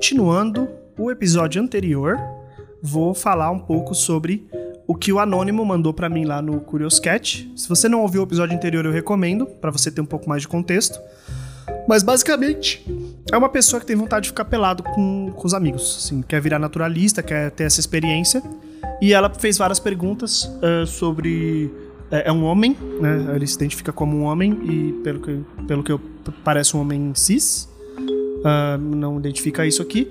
continuando o episódio anterior, vou falar um pouco sobre o que o Anônimo mandou para mim lá no Curious Cat. Se você não ouviu o episódio anterior, eu recomendo, para você ter um pouco mais de contexto. Mas basicamente, é uma pessoa que tem vontade de ficar pelado com, com os amigos. Assim, quer virar naturalista, quer ter essa experiência. E ela fez várias perguntas uh, sobre. É, é, um homem, né? Ele se identifica como um homem e, pelo que, pelo que eu parece um homem cis. Uh, não identifica isso aqui.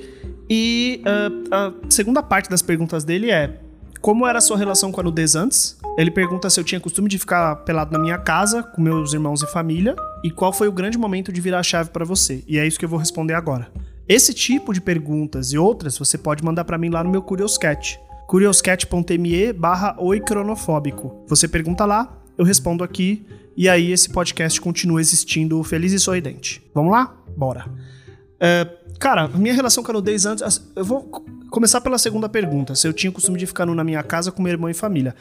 E uh, a segunda parte das perguntas dele é: Como era a sua relação com a nudez antes? Ele pergunta se eu tinha costume de ficar pelado na minha casa, com meus irmãos e família, e qual foi o grande momento de virar a chave para você. E é isso que eu vou responder agora. Esse tipo de perguntas e outras você pode mandar para mim lá no meu Curioscat. curioscat.me barra oicronofóbico. Você pergunta lá, eu respondo aqui, e aí esse podcast continua existindo feliz e sorridente. Vamos lá? Bora! É, cara, minha relação com a nudez antes. Eu vou começar pela segunda pergunta. Se eu tinha o costume de ficar na minha casa com meu irmão e família.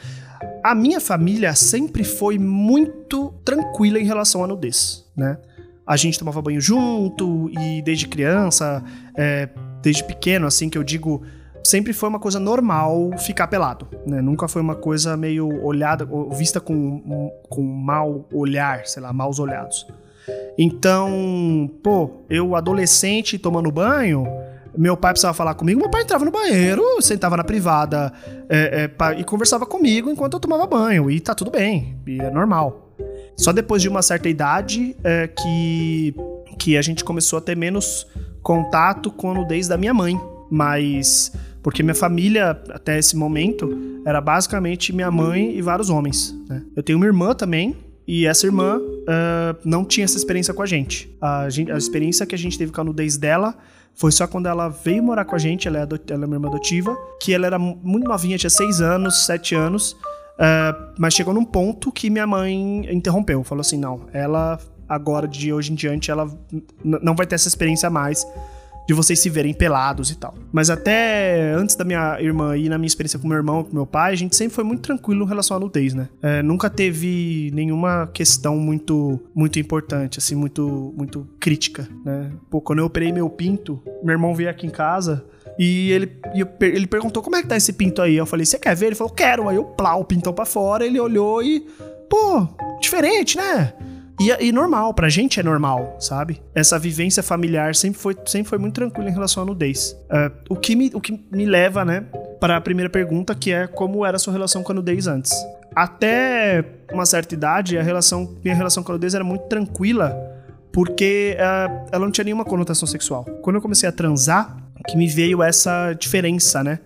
A minha família sempre foi muito tranquila em relação à nudez, né? A gente tomava banho junto e desde criança, é, desde pequeno, assim que eu digo, sempre foi uma coisa normal ficar pelado, né? Nunca foi uma coisa meio olhada, vista com, com mau olhar, sei lá, maus olhados. Então, pô, eu adolescente tomando banho, meu pai precisava falar comigo, meu pai entrava no banheiro, sentava na privada é, é, pra, e conversava comigo enquanto eu tomava banho. E tá tudo bem, e é normal. Só depois de uma certa idade é, que, que a gente começou a ter menos contato com a nudez da minha mãe. Mas. Porque minha família, até esse momento, era basicamente minha mãe e vários homens. Né? Eu tenho uma irmã também, e essa irmã uh, não tinha essa experiência com a gente. A, gente. a experiência que a gente teve com a nudez dela foi só quando ela veio morar com a gente, ela é, ela é minha irmã adotiva, que ela era muito novinha, tinha 6 anos, 7 anos, uh, mas chegou num ponto que minha mãe interrompeu, falou assim, não, ela agora, de hoje em diante, ela não vai ter essa experiência mais de vocês se verem pelados e tal. Mas até antes da minha irmã ir na minha experiência com meu irmão, com meu pai, a gente sempre foi muito tranquilo em relação à nudez, né? É, nunca teve nenhuma questão muito muito importante, assim, muito muito crítica, né? Pô, quando eu operei meu pinto, meu irmão veio aqui em casa e ele, ele perguntou como é que tá esse pinto aí. Eu falei, você quer ver? Ele falou, quero. Aí eu plau o pintão pra fora, ele olhou e, pô, diferente, né? E, e normal, pra gente é normal, sabe? Essa vivência familiar sempre foi, sempre foi muito tranquila em relação à nudez. Uh, o, que me, o que me leva, né, para a primeira pergunta, que é como era a sua relação com a nudez antes. Até uma certa idade, a relação, minha relação com a nudez era muito tranquila, porque uh, ela não tinha nenhuma conotação sexual. Quando eu comecei a transar, que me veio essa diferença, né?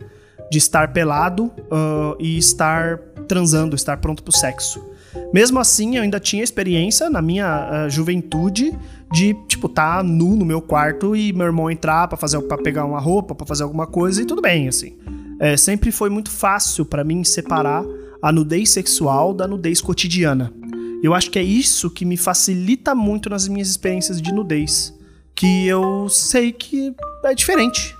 De estar pelado uh, e estar transando, estar pronto pro sexo. Mesmo assim, eu ainda tinha experiência na minha uh, juventude de, tipo, tá nu no meu quarto e meu irmão entrar para fazer para pegar uma roupa, para fazer alguma coisa e tudo bem, assim. É, sempre foi muito fácil para mim separar a nudez sexual da nudez cotidiana. Eu acho que é isso que me facilita muito nas minhas experiências de nudez, que eu sei que é diferente.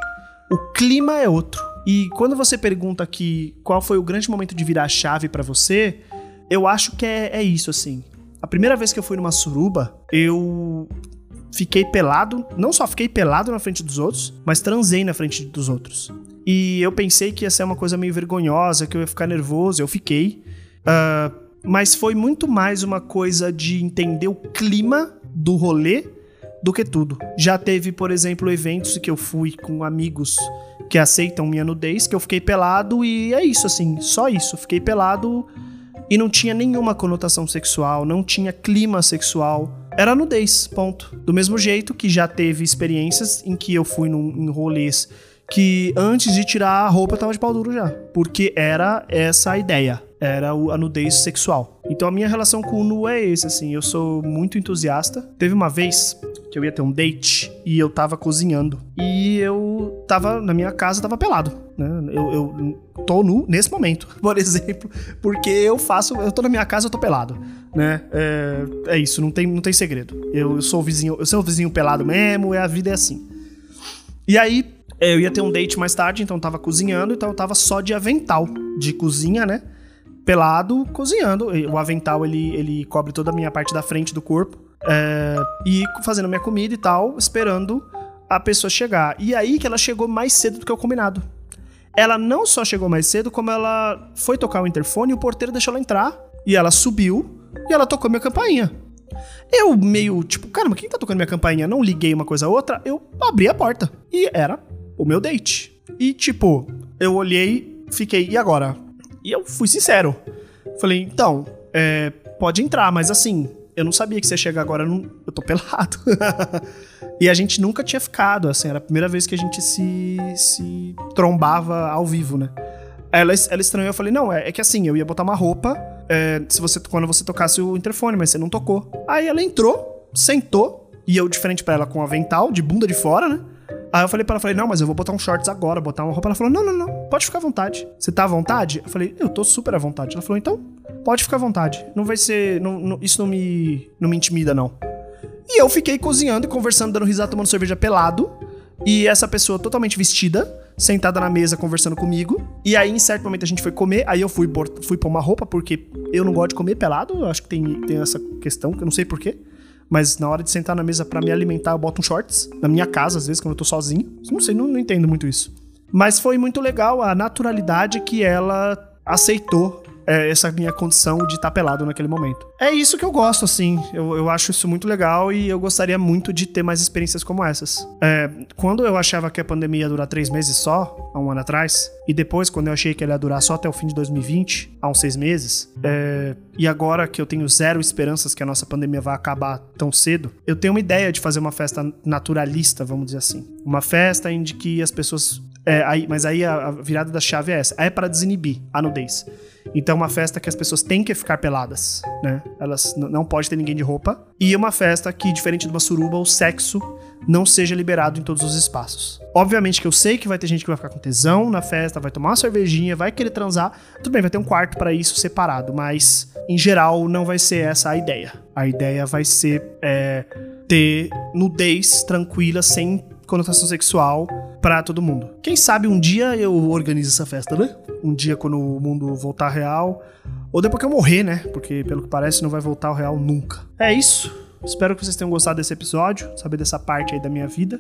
O clima é outro. E quando você pergunta aqui qual foi o grande momento de virar chave para você, eu acho que é, é isso, assim. A primeira vez que eu fui numa suruba, eu fiquei pelado. Não só fiquei pelado na frente dos outros, mas transei na frente dos outros. E eu pensei que ia ser uma coisa meio vergonhosa, que eu ia ficar nervoso. Eu fiquei. Uh, mas foi muito mais uma coisa de entender o clima do rolê do que tudo. Já teve, por exemplo, eventos que eu fui com amigos que aceitam minha nudez, que eu fiquei pelado e é isso, assim, só isso. Fiquei pelado e não tinha nenhuma conotação sexual, não tinha clima sexual. Era nudez, ponto. Do mesmo jeito que já teve experiências em que eu fui num, em rolês que antes de tirar a roupa eu tava de pau duro já. Porque era essa a ideia. Era a nudez sexual. Então a minha relação com o nu é esse, assim. Eu sou muito entusiasta. Teve uma vez que eu ia ter um date e eu tava cozinhando. E eu tava na minha casa, tava pelado. Né? Eu, eu tô nu nesse momento, por exemplo, porque eu faço. Eu tô na minha casa, eu tô pelado. Né? É, é isso, não tem, não tem segredo. Eu, eu sou o vizinho, eu sou o vizinho pelado mesmo, é a vida é assim. E aí, eu ia ter um date mais tarde, então eu tava cozinhando, então eu tava só de avental de cozinha, né? Pelado, cozinhando. O avental, ele, ele cobre toda a minha parte da frente do corpo. É, e fazendo minha comida e tal, esperando a pessoa chegar. E aí que ela chegou mais cedo do que o combinado. Ela não só chegou mais cedo, como ela foi tocar o interfone e o porteiro deixou ela entrar. E ela subiu e ela tocou minha campainha. Eu meio, tipo, caramba, quem tá tocando minha campainha? Não liguei uma coisa a outra, eu abri a porta. E era o meu date. E, tipo, eu olhei, fiquei, e agora? E eu fui sincero. Falei, então, é, pode entrar, mas assim, eu não sabia que você ia chegar agora, eu, não, eu tô pelado. e a gente nunca tinha ficado, assim, era a primeira vez que a gente se, se trombava ao vivo, né? Ela, ela estranhou, eu falei, não, é, é que assim, eu ia botar uma roupa é, se você, quando você tocasse o interfone, mas você não tocou. Aí ela entrou, sentou, e eu de frente para ela com um avental, de bunda de fora, né? Aí eu falei para ela, falei, não, mas eu vou botar um shorts agora, botar uma roupa. Ela falou, não, não, não, pode ficar à vontade. Você tá à vontade? Eu falei, eu tô super à vontade. Ela falou, então, pode ficar à vontade. Não vai ser, não, não, isso não me, não me intimida, não. E eu fiquei cozinhando e conversando, dando risada, tomando cerveja pelado. E essa pessoa totalmente vestida, sentada na mesa conversando comigo. E aí, em certo momento, a gente foi comer. Aí eu fui, fui pôr uma roupa, porque eu não gosto de comer pelado. Eu acho que tem, tem essa questão, que eu não sei porquê. Mas na hora de sentar na mesa para me alimentar, eu boto um shorts. Na minha casa, às vezes, quando eu tô sozinho. Não sei, não, não entendo muito isso. Mas foi muito legal a naturalidade que ela aceitou é, essa minha condição de estar tá pelado naquele momento. É isso que eu gosto, assim. Eu, eu acho isso muito legal e eu gostaria muito de ter mais experiências como essas. É, quando eu achava que a pandemia ia durar três meses só, há um ano atrás, e depois, quando eu achei que ela ia durar só até o fim de 2020, há uns seis meses, é, e agora que eu tenho zero esperanças que a nossa pandemia vai acabar tão cedo, eu tenho uma ideia de fazer uma festa naturalista, vamos dizer assim. Uma festa em que as pessoas. É, aí, mas aí a, a virada da chave é essa. É para desinibir a nudez. Então, uma festa que as pessoas têm que ficar peladas, né? Elas não pode ter ninguém de roupa. E uma festa que, diferente de uma suruba, o sexo não seja liberado em todos os espaços. Obviamente que eu sei que vai ter gente que vai ficar com tesão na festa, vai tomar uma cervejinha, vai querer transar. Tudo bem, vai ter um quarto para isso separado, mas em geral não vai ser essa a ideia. A ideia vai ser é, ter nudez tranquila, sem conotação sexual para todo mundo. Quem sabe um dia eu organizo essa festa, né? Um dia quando o mundo voltar real. Ou depois que eu morrer, né? Porque pelo que parece não vai voltar ao real nunca. É isso. Espero que vocês tenham gostado desse episódio, saber dessa parte aí da minha vida.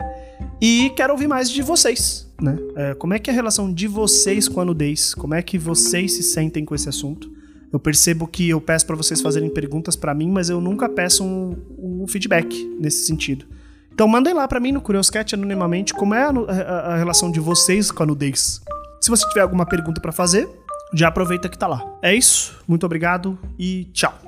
E quero ouvir mais de vocês, né? É, como é que é a relação de vocês com a nudez? Como é que vocês se sentem com esse assunto? Eu percebo que eu peço para vocês fazerem perguntas para mim, mas eu nunca peço um, um feedback nesse sentido. Então mandem lá para mim no Curioscat anonimamente como é a, a, a, relação de vocês com a nudez. Se você tiver alguma pergunta para fazer, já aproveita que tá lá. É isso, muito obrigado e tchau.